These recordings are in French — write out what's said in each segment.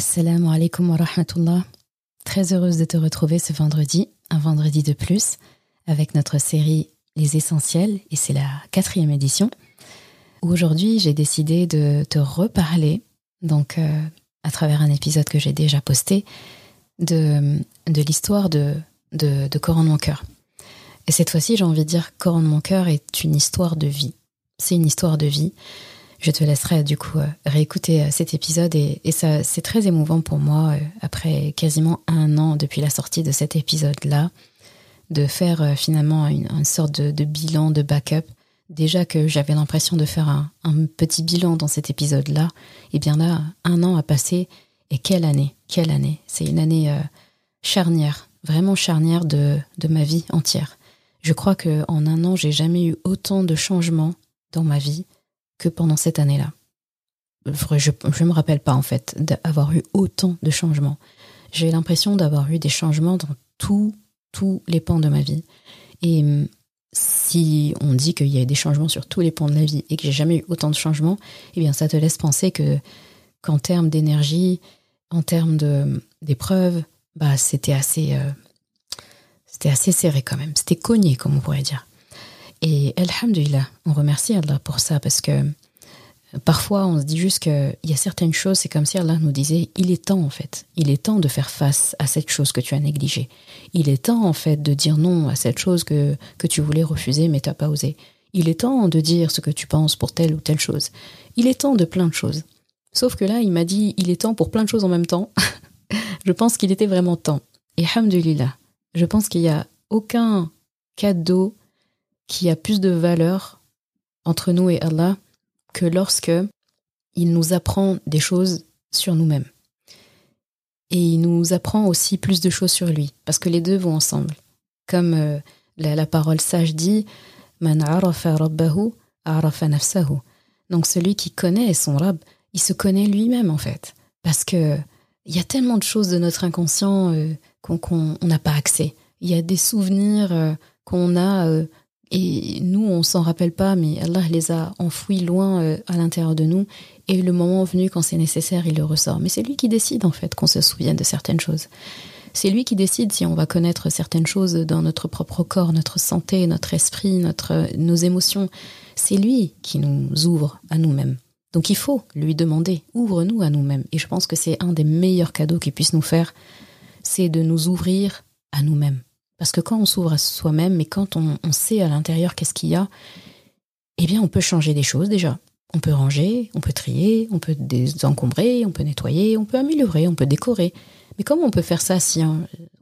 Assalamu alaikum wa rahmatullah. Très heureuse de te retrouver ce vendredi, un vendredi de plus, avec notre série Les Essentiels, et c'est la quatrième édition, aujourd'hui j'ai décidé de te reparler, donc euh, à travers un épisode que j'ai déjà posté, de, l'histoire de, de, de Coran de mon cœur. Et cette fois-ci, j'ai envie de dire Coran de mon cœur est une histoire de vie. C'est une histoire de vie. Je te laisserai du coup euh, réécouter euh, cet épisode et, ça c'est très émouvant pour moi euh, après quasiment un an depuis la sortie de cet épisode-là de faire finalement une, sorte de, bilan, de backup. Déjà que j'avais l'impression de faire un, petit bilan dans cet épisode-là, et eh bien là, un an a passé et quelle année, quelle année. C'est une année charnière, vraiment charnière de, de ma vie entière. Je crois que en un an, j'ai jamais eu autant de changements dans ma vie que pendant cette année-là. Je ne me rappelle pas en fait d'avoir eu autant de changements. J'ai l'impression d'avoir eu des changements dans tous tous les pans de ma vie. Et hum, si on dit qu'il y a eu des changements sur tous les pans de la vie et que j'ai jamais eu autant de changements, eh bien ça te laisse penser que qu'en termes d'énergie, en termes d'épreuves, bah c'était assez euh, c'était assez serré quand même. C'était cogné comme on pourrait dire. Et Alhamdulillah, on remercie Allah pour ça parce que parfois on se dit juste qu'il y a certaines choses, c'est comme si Allah nous disait il est temps en fait, il est temps de faire face à cette chose que tu as négligée. Il est temps en fait de dire non à cette chose que, que tu voulais refuser mais tu n'as pas osé. Il est temps de dire ce que tu penses pour telle ou telle chose. Il est temps de plein de choses. Sauf que là, il m'a dit il est temps pour plein de choses en même temps. je pense qu'il était vraiment temps. Et Alhamdulillah, je pense qu'il n'y a aucun cadeau qui a plus de valeur entre nous et Allah que lorsque il nous apprend des choses sur nous-mêmes. Et il nous apprend aussi plus de choses sur lui, parce que les deux vont ensemble. Comme euh, la, parole sage dit, Man arafa rabbahu arafa nafsahu. Donc celui qui connaît son Rab, il se connaît lui-même en fait. Parce que il y a tellement de choses de notre inconscient euh, qu'on n'a pas accès. Il y a des souvenirs euh, qu'on a et nous, on s'en rappelle pas, mais Allah les a enfouis loin euh, à l'intérieur de nous. Et le moment venu, quand c'est nécessaire, il le ressort. Mais c'est lui qui décide, en fait, qu'on se souvienne de certaines choses. C'est lui qui décide si on va connaître certaines choses dans notre propre corps, notre santé, notre esprit, notre, nos émotions. C'est lui qui nous ouvre à nous-mêmes. Donc il faut lui demander, ouvre-nous à nous-mêmes. Et je pense que c'est un des meilleurs cadeaux qu'il puisse nous faire, c'est de nous ouvrir à nous-mêmes. Parce que quand on s'ouvre à soi-même, mais quand on, sait à l'intérieur qu'est-ce qu'il y a, eh bien, on peut changer des choses déjà. On peut ranger, on peut trier, on peut désencombrer, on peut nettoyer, on peut améliorer, on peut décorer. Mais comment on peut faire ça si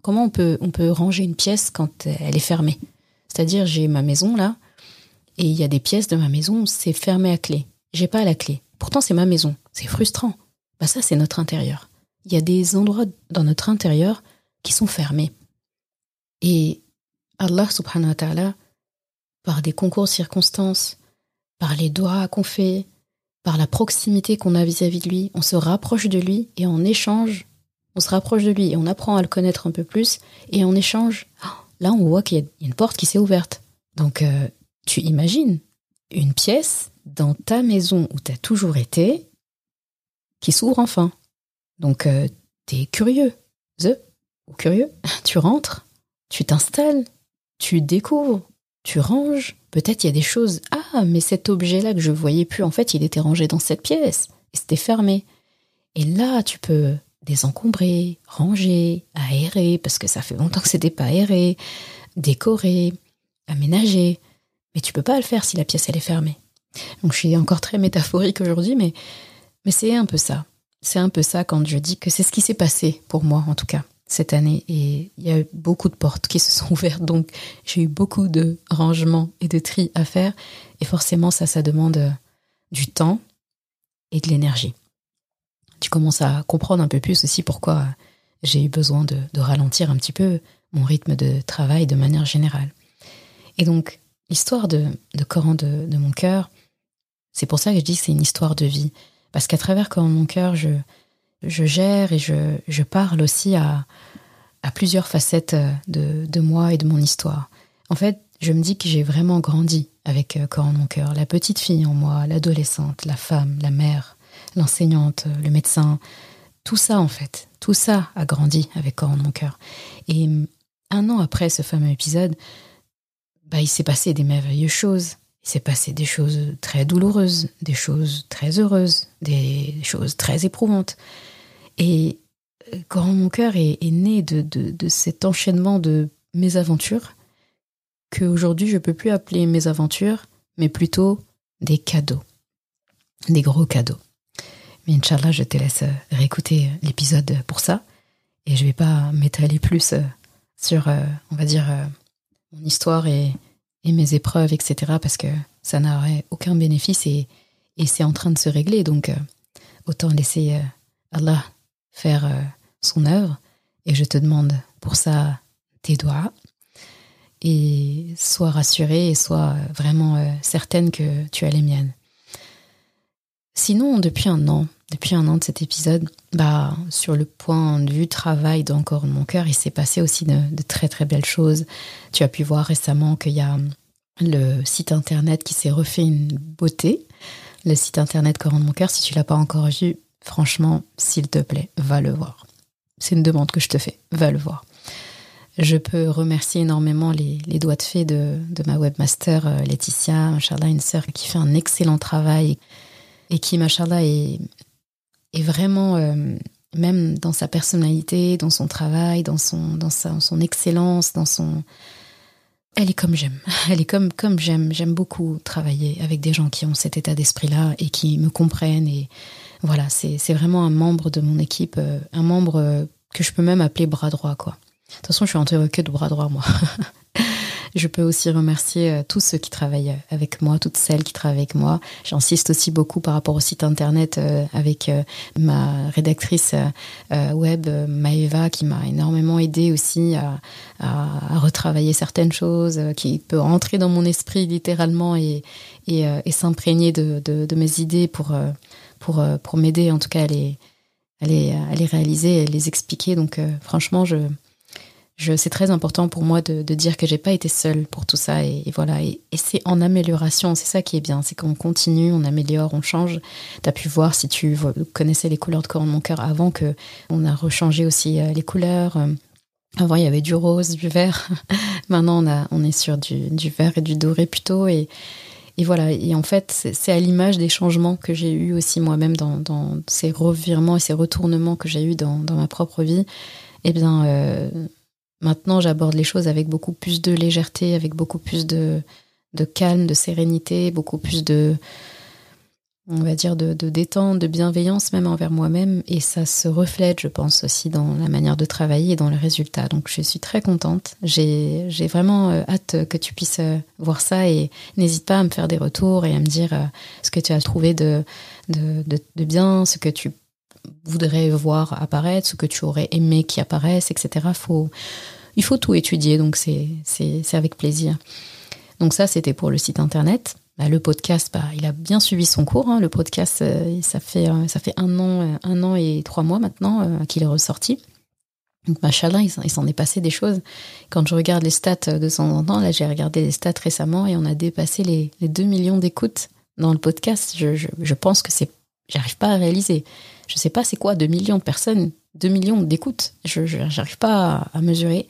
comment on peut on peut ranger une pièce quand elle est fermée? C'est-à-dire j'ai ma maison là et il y a des pièces de ma maison c'est fermé à clé. J'ai pas la clé. Pourtant c'est ma maison. C'est frustrant. Bah ça c'est notre intérieur. Il y a des endroits dans notre intérieur qui sont fermés. Et Allah subhanahu wa ta'ala, par des concours de circonstances, par les doigts qu'on fait, par la proximité qu'on a vis-à-vis de lui, on se rapproche de lui et en échange, on se rapproche de lui et on apprend à le connaître un peu plus et en échange, là on voit qu'il y a une porte qui s'est ouverte. Donc euh, tu imagines une pièce dans ta maison où tu as toujours été qui s'ouvre enfin. Donc euh, tu es curieux, the, ou curieux, tu rentres tu t'installes, tu découvres, tu ranges. Peut-être il y a des choses. Ah, mais cet objet-là que je voyais plus, en fait, il était rangé dans cette pièce et c'était fermé. Et là, tu peux désencombrer, ranger, aérer, parce que ça fait longtemps que c'était pas aéré, décorer, aménager. Mais tu peux pas le faire si la pièce elle est fermée. Donc je suis encore très métaphorique aujourd'hui, mais, mais c'est un peu ça. C'est un peu ça quand je dis que c'est ce qui s'est passé pour moi en tout cas cette année et il y a eu beaucoup de portes qui se sont ouvertes donc j'ai eu beaucoup de rangements et de tri à faire et forcément ça ça demande euh, du temps et de l'énergie. Tu commences à comprendre un peu plus aussi pourquoi j'ai eu besoin de, ralentir un petit peu mon rythme de travail de manière générale. Et donc l'histoire de, de Coran de, de mon cœur, c'est pour ça que je dis que c'est une histoire de vie parce qu'à travers Coran de mon cœur je je gère et je, parle aussi à, plusieurs facettes euh, de, moi et de mon histoire. En fait, je me dis que j'ai vraiment grandi avec euh, Corps en mon cœur. La petite fille en moi, l'adolescente, la femme, la mère, l'enseignante, le médecin, tout ça, en fait, tout ça a grandi avec Coran de mon cœur. Et un an après ce fameux épisode, bah, il s'est passé des merveilleuses choses. Il s'est passé des choses très douloureuses, des choses très heureuses, des choses très éprouvantes. Et Coran mon cœur est, né de, de, cet enchaînement de mésaventures que aujourd'hui je peux plus appeler mésaventures, mais plutôt des cadeaux, des gros cadeaux. Mais Inch'Allah, je te laisse réécouter l'épisode pour ça. Et je vais pas m'étaler plus sur, euh, on va dire, euh, mon histoire et, mes épreuves, etc. Parce que ça n'aurait aucun bénéfice et, et c'est en train de se régler. Donc, euh, autant laisser Allah faire son œuvre. Et je te demande pour ça tes doigts. Et sois rassurée et sois vraiment euh, certaine que tu as les miennes. Sinon, depuis un an, depuis un an de cet épisode, bah, sur le point de vue travail d'encore mon cœur, il s'est passé aussi de, très très belles choses. Tu as pu voir récemment qu'il y a le site internet qui s'est refait une beauté. Le site internet Coran de mon cœur, si tu l'as pas encore vu, franchement, s'il te plaît, va le voir. C'est une demande que je te fais. Va le voir. Je peux remercier énormément les, doigts de fée de, ma webmaster euh, Laetitia, machallah, une qui fait un excellent travail et qui, machallah, est, est vraiment, euh, même dans sa personnalité, dans son travail, dans son, dans son excellence, dans son... Elle est comme j'aime. Elle est comme, comme j'aime. J'aime beaucoup travailler avec des gens qui ont cet état d'esprit-là et qui me comprennent et voilà, c'est vraiment un membre de mon équipe, euh, un membre euh, que je peux même appeler bras droit, quoi. De toute façon, je suis entourée que de bras droit, moi. je peux aussi remercier euh, tous ceux qui travaillent avec moi, toutes celles qui travaillent avec moi. J'insiste aussi beaucoup par rapport au site internet avec ma rédactrice web, Maeva, qui m'a énormément aidé aussi à, retravailler certaines choses, qui peut rentrer dans mon esprit littéralement et, s'imprégner de, de, mes idées pour pour, euh, pour m'aider en tout cas à les, à les, à les réaliser, les expliquer. Donc euh, franchement, je, je, c'est très important pour moi de, dire que j'ai pas été seule pour tout ça et, voilà. Et, c'est en amélioration c'est ça qui est bien c'est qu'on continue on améliore on change. Tu as pu voir si tu connaissais les couleurs de corps de mon cœur avant que on a rechangé aussi euh, les couleurs avant il y avait du rose du vert. Maintenant on a on est sur du, du vert et du doré plutôt et voilà, et en fait, c'est à l'image des changements que j'ai eu aussi moi-même dans, ces revirements et ces retournements que j'ai eu dans, ma propre vie. Eh bien, euh, maintenant, j'aborde les choses avec beaucoup plus de légèreté, avec beaucoup plus de calme, de sérénité, beaucoup plus de, on va dire, de, détente, de bienveillance même envers moi-même. Et ça se reflète, je pense, aussi dans la manière de travailler et dans le résultat. Donc je suis très contente. J'ai vraiment euh, hâte que tu puisses euh, voir ça et n'hésite pas à me faire des retours et à me dire euh, ce que tu as trouvé de, bien, ce que tu voudrais voir apparaître, ce que tu aurais aimé qui apparaisse, etc. Il faut tout étudier, donc c'est avec plaisir. Donc ça, c'était pour le site internet. Bah, le podcast, bah, il a bien suivi son cours. Hein. Le podcast, euh, ça fait euh, ça fait un an, euh, un an et trois mois maintenant qu'il est ressorti. Donc, machallah, il s'en est passé des choses. Quand je regarde les stats de temps en temps, là, j'ai regardé les stats récemment et on a dépassé les, les 2 millions d'écoutes dans le podcast. Je, pense que c'est, j'arrive pas à réaliser. Je sais pas c'est quoi 2 millions de personnes, 2 millions d'écoutes. Je, j'arrive pas à, à, mesurer.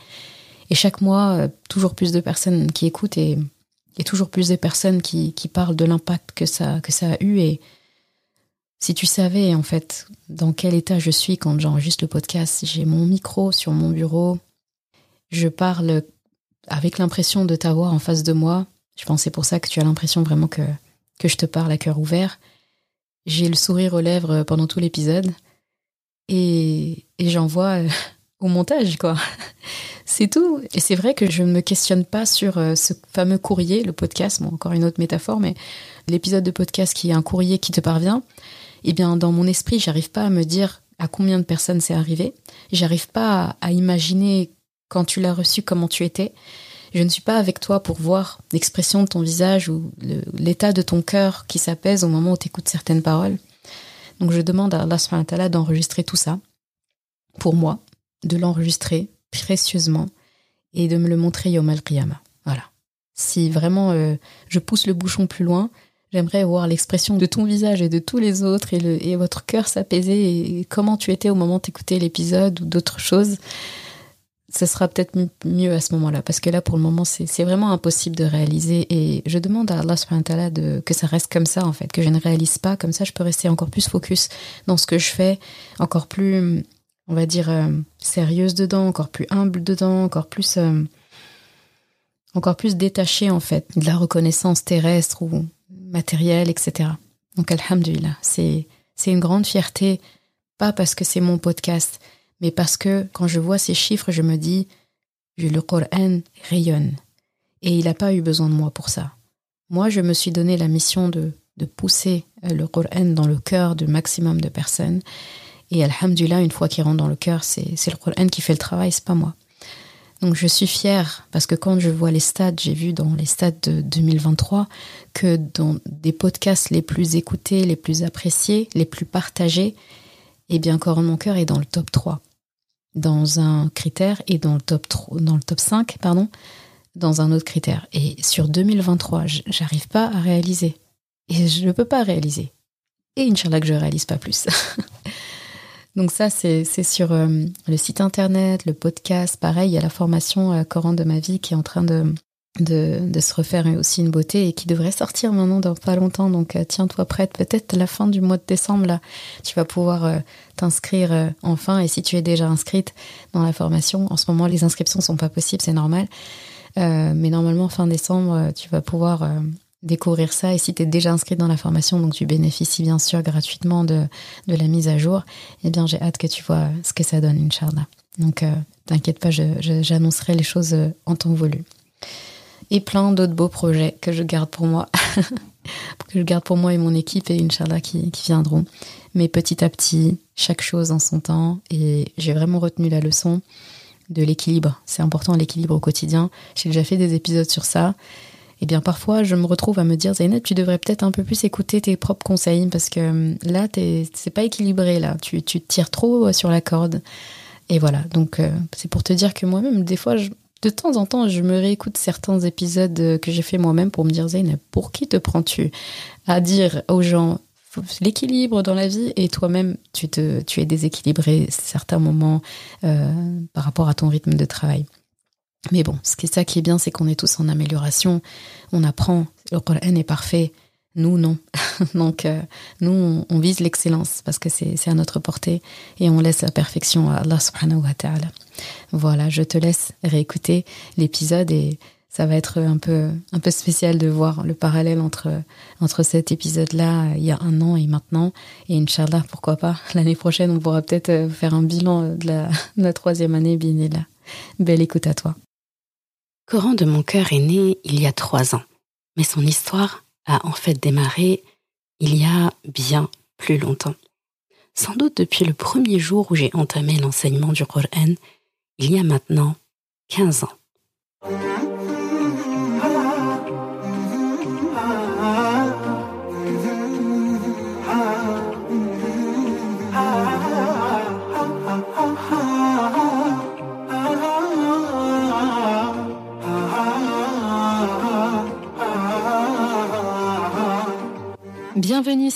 Et chaque mois, toujours plus de personnes qui écoutent et il y a toujours plus de personnes qui, parlent de l'impact que ça, que ça a eu. Et si tu savais, en fait, dans quel état je suis quand j'enregistre le podcast, j'ai mon micro sur mon bureau, je parle avec l'impression de t'avoir en face de moi. Je pense c'est pour ça que tu as l'impression vraiment que, que je te parle à cœur ouvert. J'ai le sourire aux lèvres pendant tout l'épisode. Et, et j'envoie euh, au montage, quoi. C'est tout. Et c'est vrai que je ne me questionne pas sur euh, ce fameux courrier, le podcast, bon, encore une autre métaphore, mais l'épisode de podcast qui est un courrier qui te parvient. Eh bien, dans mon esprit, j'arrive pas à me dire à combien de personnes c'est arrivé. J'arrive pas à, imaginer quand tu l'as reçu comment tu étais. Je ne suis pas avec toi pour voir l'expression de ton visage ou l'état de ton cœur qui s'apaise au moment où tu écoutes certaines paroles. Donc je demande à Allah d'enregistrer tout ça pour moi, de l'enregistrer, précieusement et de me le montrer Yom al Voilà. Si vraiment euh, je pousse le bouchon plus loin, J'aimerais voir l'expression de ton visage et de tous les autres et, votre cœur s'apaiser et comment tu étais au moment d'écouter l'épisode ou d'autres choses. Ce sera peut-être mieux à ce moment-là parce que là, pour le moment, c'est vraiment impossible de réaliser et je demande à Allah de, que ça reste comme ça en fait, que je ne réalise pas. Comme ça, je peux rester encore plus focus dans ce que je fais, encore plus, on va dire, euh, sérieuse dedans, encore plus humble dedans, encore plus. Euh, encore plus détaché en fait de la reconnaissance terrestre ou matérielle, etc. Donc alhamdulillah, c'est c'est une grande fierté, pas parce que c'est mon podcast, mais parce que quand je vois ces chiffres, je me dis, le Coran rayonne. Et il n'a pas eu besoin de moi pour ça. Moi, je me suis donné la mission de, de pousser euh, le Coran dans le cœur du maximum de personnes. Et alhamdulillah, une fois qu'il rentre dans le cœur, c'est le Coran qui fait le travail, c'est pas moi. Donc je suis fière parce que quand je vois les stats, j'ai vu dans les stats de 2023 que dans des podcasts les plus écoutés, les plus appréciés, les plus partagés, eh bien Coran mon cœur est dans le top 3 dans un critère et dans le top 3, dans le top 5 pardon, dans un autre critère. Et sur 2023, j'arrive pas à réaliser et je ne peux pas réaliser. Et Inch'Allah que je réalise pas plus. Donc ça, c'est sur euh, le site internet, le podcast. Pareil, il y a la formation euh, Coran de ma vie qui est en train de, de, se refaire aussi une beauté et qui devrait sortir maintenant dans pas longtemps. Donc euh, tiens-toi prête. Peut-être la fin du mois de décembre, là, tu vas pouvoir t'inscrire enfin. Et si tu es déjà inscrite dans la formation, en ce moment, les inscriptions sont pas possibles, c'est normal. mais normalement, fin décembre, tu vas pouvoir découvrir ça. Et si tu es déjà inscrit dans la formation, donc tu bénéficies bien sûr gratuitement de, de la mise à jour, eh bien j'ai hâte que tu vois ce que ça donne, Inch'Allah. Donc euh, t'inquiète pas, j'annoncerai les choses euh, en temps voulu. Et plein d'autres beaux projets que je garde pour moi, que je garde pour moi et mon équipe et Inch'Allah qui, qui viendront. Mais petit à petit, chaque chose en son temps. Et j'ai vraiment retenu la leçon de l'équilibre. C'est important l'équilibre au quotidien. J'ai déjà fait des épisodes sur ça eh bien parfois je me retrouve à me dire Zainab, tu devrais peut-être un peu plus écouter tes propres conseils parce que hum, là c'est pas équilibré là, tu, tu tires trop euh, sur la corde. Et voilà, donc euh, c'est pour te dire que moi-même des fois de temps en temps je me réécoute certains épisodes euh, que j'ai fait moi-même pour me dire Zainab, pour qui te prends-tu à dire aux gens l'équilibre dans la vie et toi-même tu te tu es déséquilibré certains moments par rapport à ton rythme de travail? Mais bon, ce qui est ça qui est bien, c'est qu'on est tous en amélioration. On apprend. Le Coran est parfait. Nous, non. Donc, euh, nous, on, vise l'excellence parce que c'est à notre portée et on laisse la perfection à Allah subhanahu wa ta'ala. Voilà, je te laisse réécouter l'épisode et ça va être un peu, un peu spécial de voir le parallèle entre, entre cet épisode-là il y a un an et maintenant. Et Inch'Allah, pourquoi pas, l'année prochaine, on pourra peut-être euh, faire un bilan de la, de la troisième année, là. Belle écoute à toi. Coran de mon cœur est né il y a trois ans, mais son histoire a en fait démarré il y a bien plus longtemps. Sans doute depuis le premier jour où j'ai entamé l'enseignement du Coran, il y a maintenant 15 ans.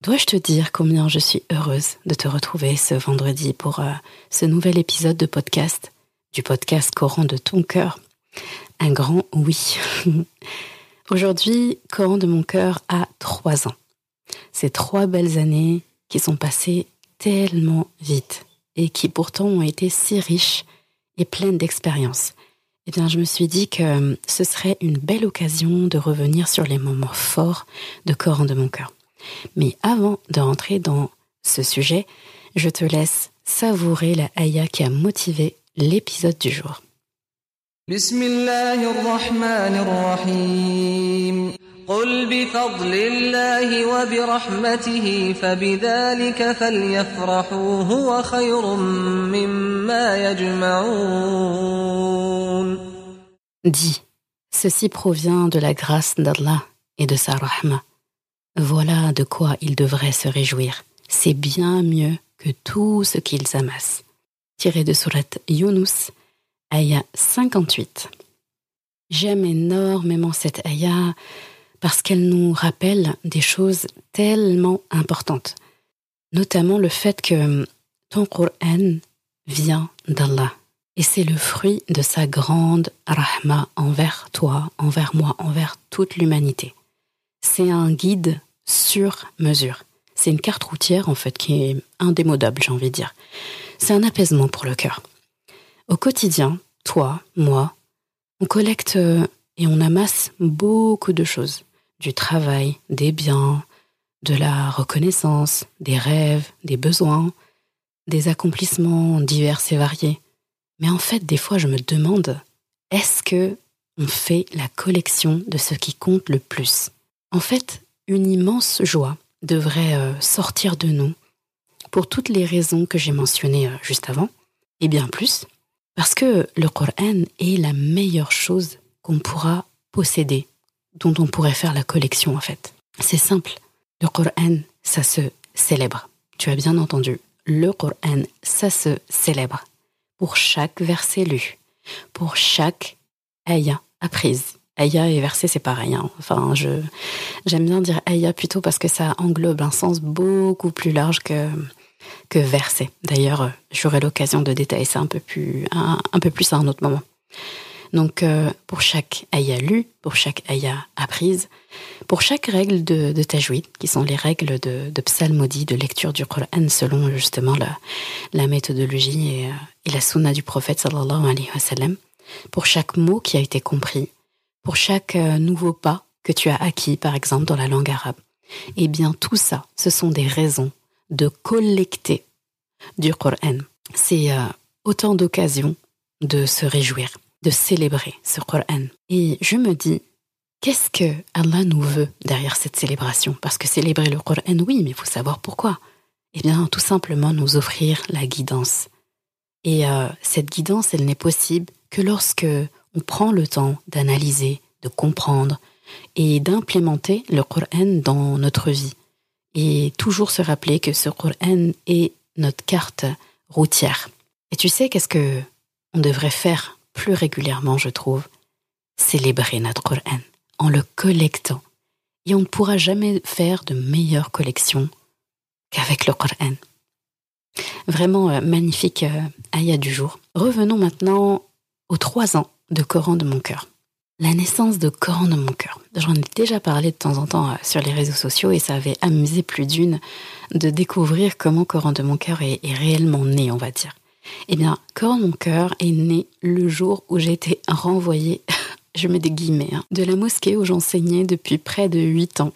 Dois-je te dire combien je suis heureuse de te retrouver ce vendredi pour euh, ce nouvel épisode de podcast, du podcast Coran de ton cœur Un grand oui. Aujourd'hui, Coran de mon cœur a trois ans. Ces trois belles années qui sont passées tellement vite et qui pourtant ont été si riches et pleine d'expérience. Eh bien, je me suis dit que ce serait une belle occasion de revenir sur les moments forts de Coran de mon cœur. Mais avant de rentrer dans ce sujet, je te laisse savourer la ayah qui a motivé l'épisode du jour. Dis, ceci provient de la grâce d'Allah et de sa rahma. Voilà de quoi ils devraient se réjouir. C'est bien mieux que tout ce qu'ils amassent. Tiré de Surat Yunus, ayah 58. J'aime énormément cette ayah parce qu'elle nous rappelle des choses tellement importantes, notamment le fait que ton Qur'an vient d'Allah. Et c'est le fruit de sa grande rahma envers toi, envers moi, envers toute l'humanité. C'est un guide sur mesure. C'est une carte routière, en fait, qui est indémodable, j'ai envie de dire. C'est un apaisement pour le cœur. Au quotidien, toi, moi, on collecte et on amasse beaucoup de choses. Du travail, des biens, de la reconnaissance, des rêves, des besoins, des accomplissements divers et variés. Mais en fait, des fois, je me demande, est-ce que on fait la collection de ce qui compte le plus? En fait, une immense joie devrait euh, sortir de nous pour toutes les raisons que j'ai mentionnées euh, juste avant, et bien plus, parce que le Coran est la meilleure chose qu'on pourra posséder, dont on pourrait faire la collection en fait. C'est simple, le Coran, ça se célèbre. Tu as bien entendu, le Coran, ça se célèbre pour chaque verset lu, pour chaque ayah apprise. Ayah et verset, c'est pareil. Hein. Enfin, je j'aime bien dire ayah plutôt parce que ça englobe un sens beaucoup plus large que que verset. D'ailleurs, j'aurai l'occasion de détailler ça un peu plus un, peu plus à un autre moment. Donc, euh, pour chaque ayah lu, pour chaque ayah apprise, pour chaque règle de, de qui sont les règles de, de psalmodie, de lecture du Coran selon justement la, la méthodologie et, euh, et, la sunna du prophète sallallahu alayhi wa sallam, pour chaque mot qui a été compris, pour chaque euh, nouveau pas que tu as acquis, par exemple, dans la langue arabe, eh bien, tout ça, ce sont des raisons de collecter du Coran. C'est autant d'occasions de se réjouir de célébrer ce Coran. Et je me dis, qu'est-ce que Allah nous veut derrière cette célébration? Parce que célébrer le Coran, oui, mais il faut savoir pourquoi. Eh bien, tout simplement nous offrir la guidance. Et euh, cette guidance, elle n'est possible que lorsque prend le temps d'analyser, de comprendre et d'implémenter le Coran dans notre vie. Et toujours se rappeler que ce Coran est notre carte routière. Et tu sais qu'est-ce que on devrait faire plus régulièrement, je trouve, célébrer notre Coran en le collectant. Et on ne pourra jamais faire de meilleure collection qu'avec le Coran. Vraiment euh, magnifique euh, ayah du jour. Revenons maintenant aux trois ans de Coran de mon cœur. La naissance de Coran de mon cœur. J'en ai déjà parlé de temps en temps euh, sur les réseaux sociaux et ça avait amusé plus d'une de découvrir comment Coran de mon cœur est réellement né, on va dire. Eh bien, Corps mon cœur est né le jour où j'ai été renvoyée, je mets des guillemets, hein, de la mosquée où j'enseignais depuis près de huit ans.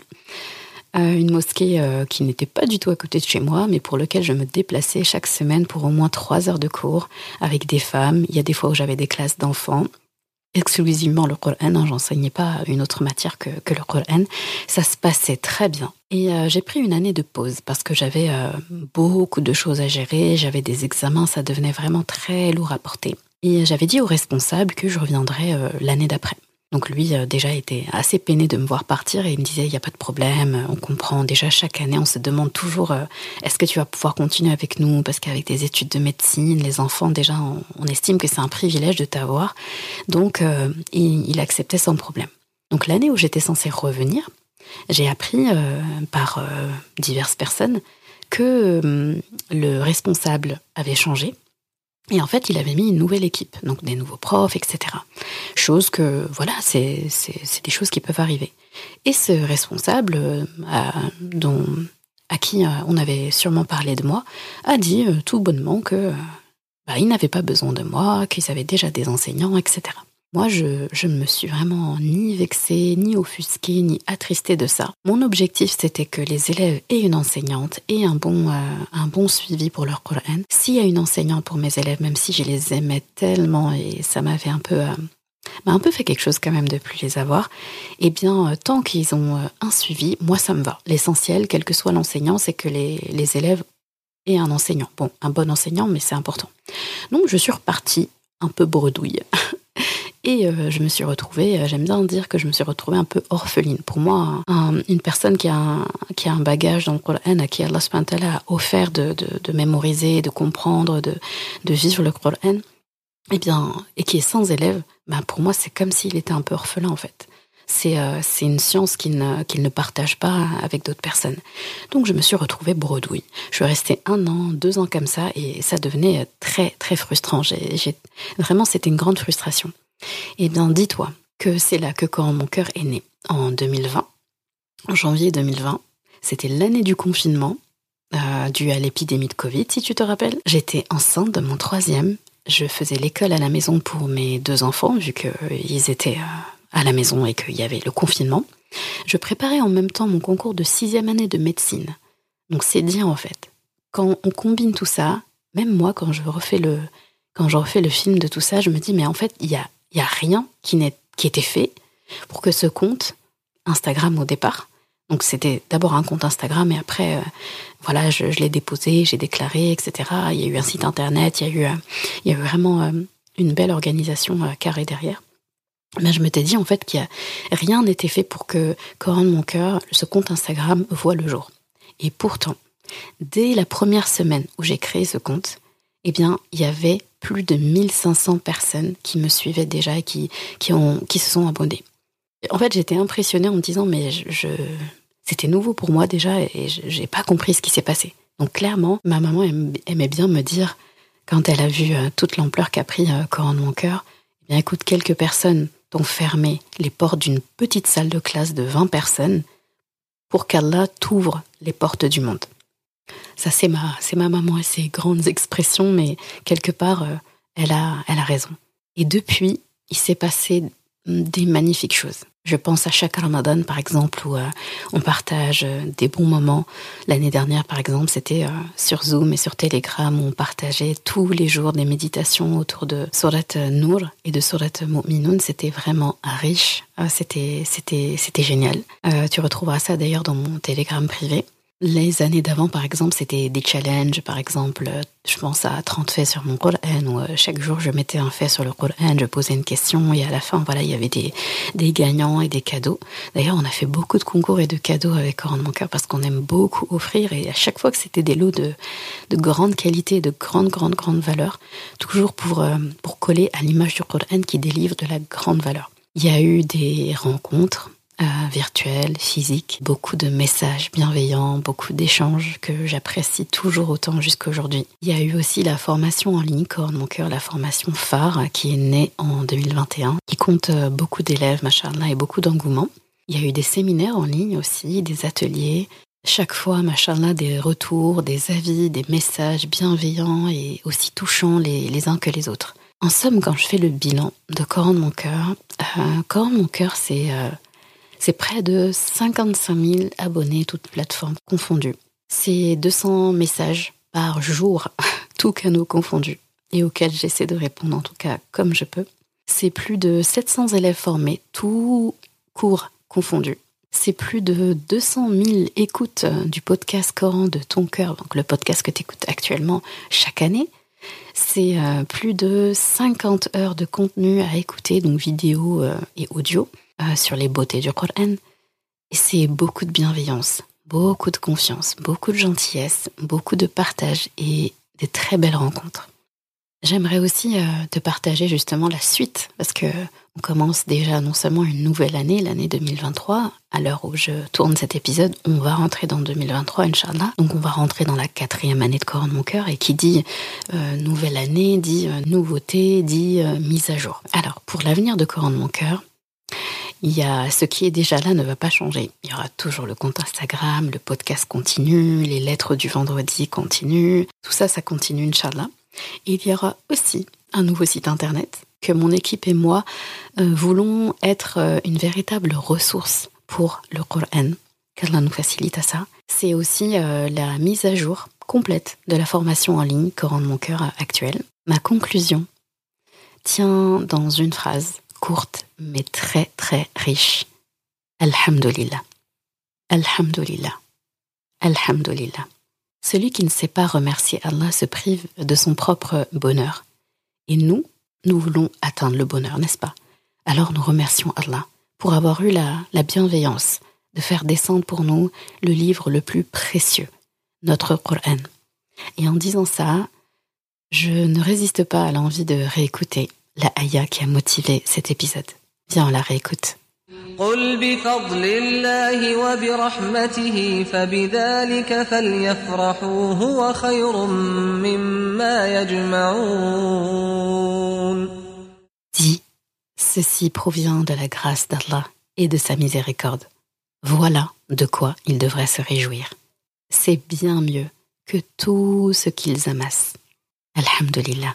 Euh, une mosquée euh, qui n'était pas du tout à côté de chez moi, mais pour laquelle je me déplaçais chaque semaine pour au moins trois heures de cours avec des femmes. Il y a des fois où j'avais des classes d'enfants exclusivement le Coran, hein, j'enseignais pas une autre matière que, que, le Coran. Ça se passait très bien. Et euh, j'ai pris une année de pause parce que j'avais euh, beaucoup de choses à gérer, j'avais des examens, ça devenait vraiment très lourd à porter. Et j'avais dit au responsable que je reviendrais euh, l'année d'après. Donc lui euh, déjà était assez peiné de me voir partir et il me disait il n'y a pas de problème, on comprend. Déjà chaque année on se demande toujours euh, est-ce que tu vas pouvoir continuer avec nous? Parce qu'avec des études de médecine, les enfants déjà on, estime que c'est un privilège de t'avoir. Donc euh, il, acceptait sans problème. Donc l'année où j'étais censée revenir, j'ai appris par diverses personnes que le responsable avait changé et en fait, il avait mis une nouvelle équipe, donc des nouveaux profs, etc. Chose que, voilà, c'est des choses qui peuvent arriver. Et ce responsable, euh, à, qui euh, on avait sûrement parlé de moi, a dit euh, tout bonnement que bah, ils n'avaient pas besoin de moi, qu'ils avaient déjà des enseignants, etc. Moi, je, ne me suis vraiment ni vexée, ni offusquée, ni attristée de ça. Mon objectif, c'était que les élèves aient une enseignante et un bon, euh, un bon suivi pour leur Coran. S'il y a une enseignante pour mes élèves, même si je les aimais tellement et ça m'avait un peu... Euh, un peu fait quelque chose quand même de plus les avoir, eh bien, euh, tant qu'ils ont un suivi, moi, ça me va. L'essentiel, quel que soit l'enseignant, c'est que les élèves aient un enseignant. Bon, un bon enseignant, mais c'est important. Donc, je suis repartie un peu bredouille Et euh, je me suis retrouvée, euh, j'aime bien dire que je me suis retrouvée un peu orpheline. Pour moi, une personne qui a, un, qui a un bagage dans le Coran, à qui Allah a offert de, de, mémoriser, de comprendre, de, de vivre le Coran, eh bien, et qui est sans élève, ben pour moi, c'est comme s'il était un peu orphelin en fait. C'est euh, une science qu'il ne, partage pas avec d'autres personnes. Donc je me suis retrouvée bredouille. Je suis restée un an, deux ans comme ça, et ça devenait très très frustrant. J'ai, vraiment, c'était une grande frustration. Eh bien, dis-toi que c'est là que quand mon cœur est né, en 2020, en janvier 2020, c'était l'année du confinement, euh, dû à l'épidémie de Covid, si tu te rappelles. J'étais enceinte de mon troisième. Je faisais l'école à la maison pour mes deux enfants, vu qu'ils étaient euh, à la maison et qu'il y avait le confinement. Je préparais en même temps mon concours de sixième année de médecine. Donc c'est dire en fait. Quand on combine tout ça, même moi, quand je refais le, quand je refais le film de tout ça, je me dis, mais en fait, il y a il n'y a rien qui, n'est, était fait pour que ce compte Instagram au départ, donc c'était d'abord un compte Instagram et après, euh, voilà, je, l'ai déposé, j'ai déclaré, etc. Il y a eu un site internet, il y a eu, euh, il y a vraiment euh, une belle organisation carrée derrière. Mais je m'étais dit en fait qu'il rien n'était fait pour que Coran de mon cœur, ce compte Instagram, voit le jour. Et pourtant, dès la première semaine où j'ai créé ce compte, eh bien, il y avait plus de 1500 personnes qui me suivaient déjà et qui, qui, se sont abonnées. En fait, j'étais impressionnée en me disant, mais je, c'était nouveau pour moi déjà et j'ai pas compris ce qui s'est passé. Donc clairement, ma maman aimait bien me dire, quand elle a vu euh, toute l'ampleur qu'a pris euh, Coran de mon cœur, eh bien écoute, quelques personnes t'ont fermé les portes d'une petite salle de classe de 20 personnes pour qu'Allah t'ouvre les portes du monde. Ça, c'est ma, maman et ses grandes expressions, mais quelque part, euh, elle, a, raison. Et depuis, il s'est passé des magnifiques choses. Je pense à chaque Ramadan, par exemple, où euh, on partage euh, des bons moments. L'année dernière, par exemple, c'était sur Zoom et sur Telegram où on partageait tous les jours des méditations autour de Surat Nour et de Surat Mu'minun. C'était vraiment riche. c'était, c'était, c'était génial. tu retrouveras ça d'ailleurs dans mon Telegram privé. Les années d'avant, par exemple, c'était des challenges. Par exemple, je pense à 30 faits sur mon Coran, où euh, chaque jour je mettais un fait sur le Coran, je posais une question, et à la fin, voilà, il y avait des, des gagnants et des cadeaux. D'ailleurs, on a fait beaucoup de concours et de cadeaux avec Coran de mon cœur parce qu'on aime beaucoup offrir, et à chaque fois que c'était des lots de, de grande qualité, de grande, grande, grande valeur, toujours pour, euh, pour coller à l'image du Coran qui délivre de la grande valeur. Il y a eu des rencontres euh, virtuel, physique, beaucoup de messages bienveillants, beaucoup d'échanges que j'apprécie toujours autant jusqu'à aujourd'hui. Il y a eu aussi la formation en ligne Corps mon cœur, la formation phare qui est née en 2021, qui compte euh, beaucoup d'élèves, machallah, et beaucoup d'engouement. Il y a eu des séminaires en ligne aussi, des ateliers. Chaque fois, machallah, des retours, des avis, des messages bienveillants et aussi touchants les, uns que les autres. En somme, quand je fais le bilan de Coran mon cœur, euh, mon cœur, c'est c'est près de 55 000 abonnés, toutes plateformes confondues. C'est 200 messages par jour, tous canaux confondus, et auxquels j'essaie de répondre en tout cas comme je peux. C'est plus de 700 élèves formés, tous cours confondus. C'est plus de 200 000 écoutes du podcast Coran de ton cœur, donc le podcast que tu écoutes actuellement chaque année. C'est euh, plus de 50 heures de contenu à écouter, donc vidéo euh, et audio. Euh, sur les beautés du Coran. Et c'est beaucoup de bienveillance, beaucoup de confiance, beaucoup de gentillesse, beaucoup de partage et des très belles rencontres. J'aimerais aussi euh, te partager justement la suite, parce que on commence déjà non seulement une nouvelle année, l'année 2023, à l'heure où je tourne cet épisode, on va rentrer dans 2023, Inch'Allah. Donc on va rentrer dans la quatrième année de Coran de mon cœur, et qui dit euh, nouvelle année, dit nouveauté, dit mise à jour. Alors, pour l'avenir de Coran de mon cœur, il y a ce qui est déjà là ne va pas changer. Il y aura toujours le compte Instagram, le podcast continue, les lettres du vendredi continuent. Tout ça, ça continue, Inch'Allah. Il y aura aussi un nouveau site internet que mon équipe et moi euh, voulons être euh, une véritable ressource pour le Coran, qu'Allah nous facilite à ça. C'est aussi euh, la mise à jour complète de la formation en ligne Coran de mon cœur actuelle. Ma conclusion tient dans une phrase courte mais très très riche. Alhamdulillah. Alhamdulillah. Alhamdulillah. Celui qui ne sait pas remercier Allah se prive de son propre bonheur. Et nous, nous voulons atteindre le bonheur, n'est-ce pas? Alors nous remercions Allah pour avoir eu la, la bienveillance de faire descendre pour nous le livre le plus précieux, notre Coran. Et en disant ça, je ne résiste pas à l'envie de réécouter la ayah qui a motivé cet épisode. Viens, on la réécoute. Dis, ceci provient de la grâce d'Allah et de sa miséricorde. Voilà de quoi ils devraient se réjouir. C'est bien mieux que tout ce qu'ils amassent. Alhamdulillah.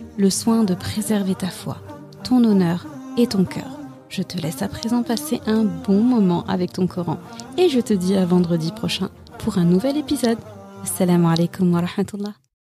le soin de préserver ta foi, ton honneur et ton cœur. Je te laisse à présent passer un bon moment avec ton Coran et je te dis à vendredi prochain pour un nouvel épisode. Assalamu alaikum wa.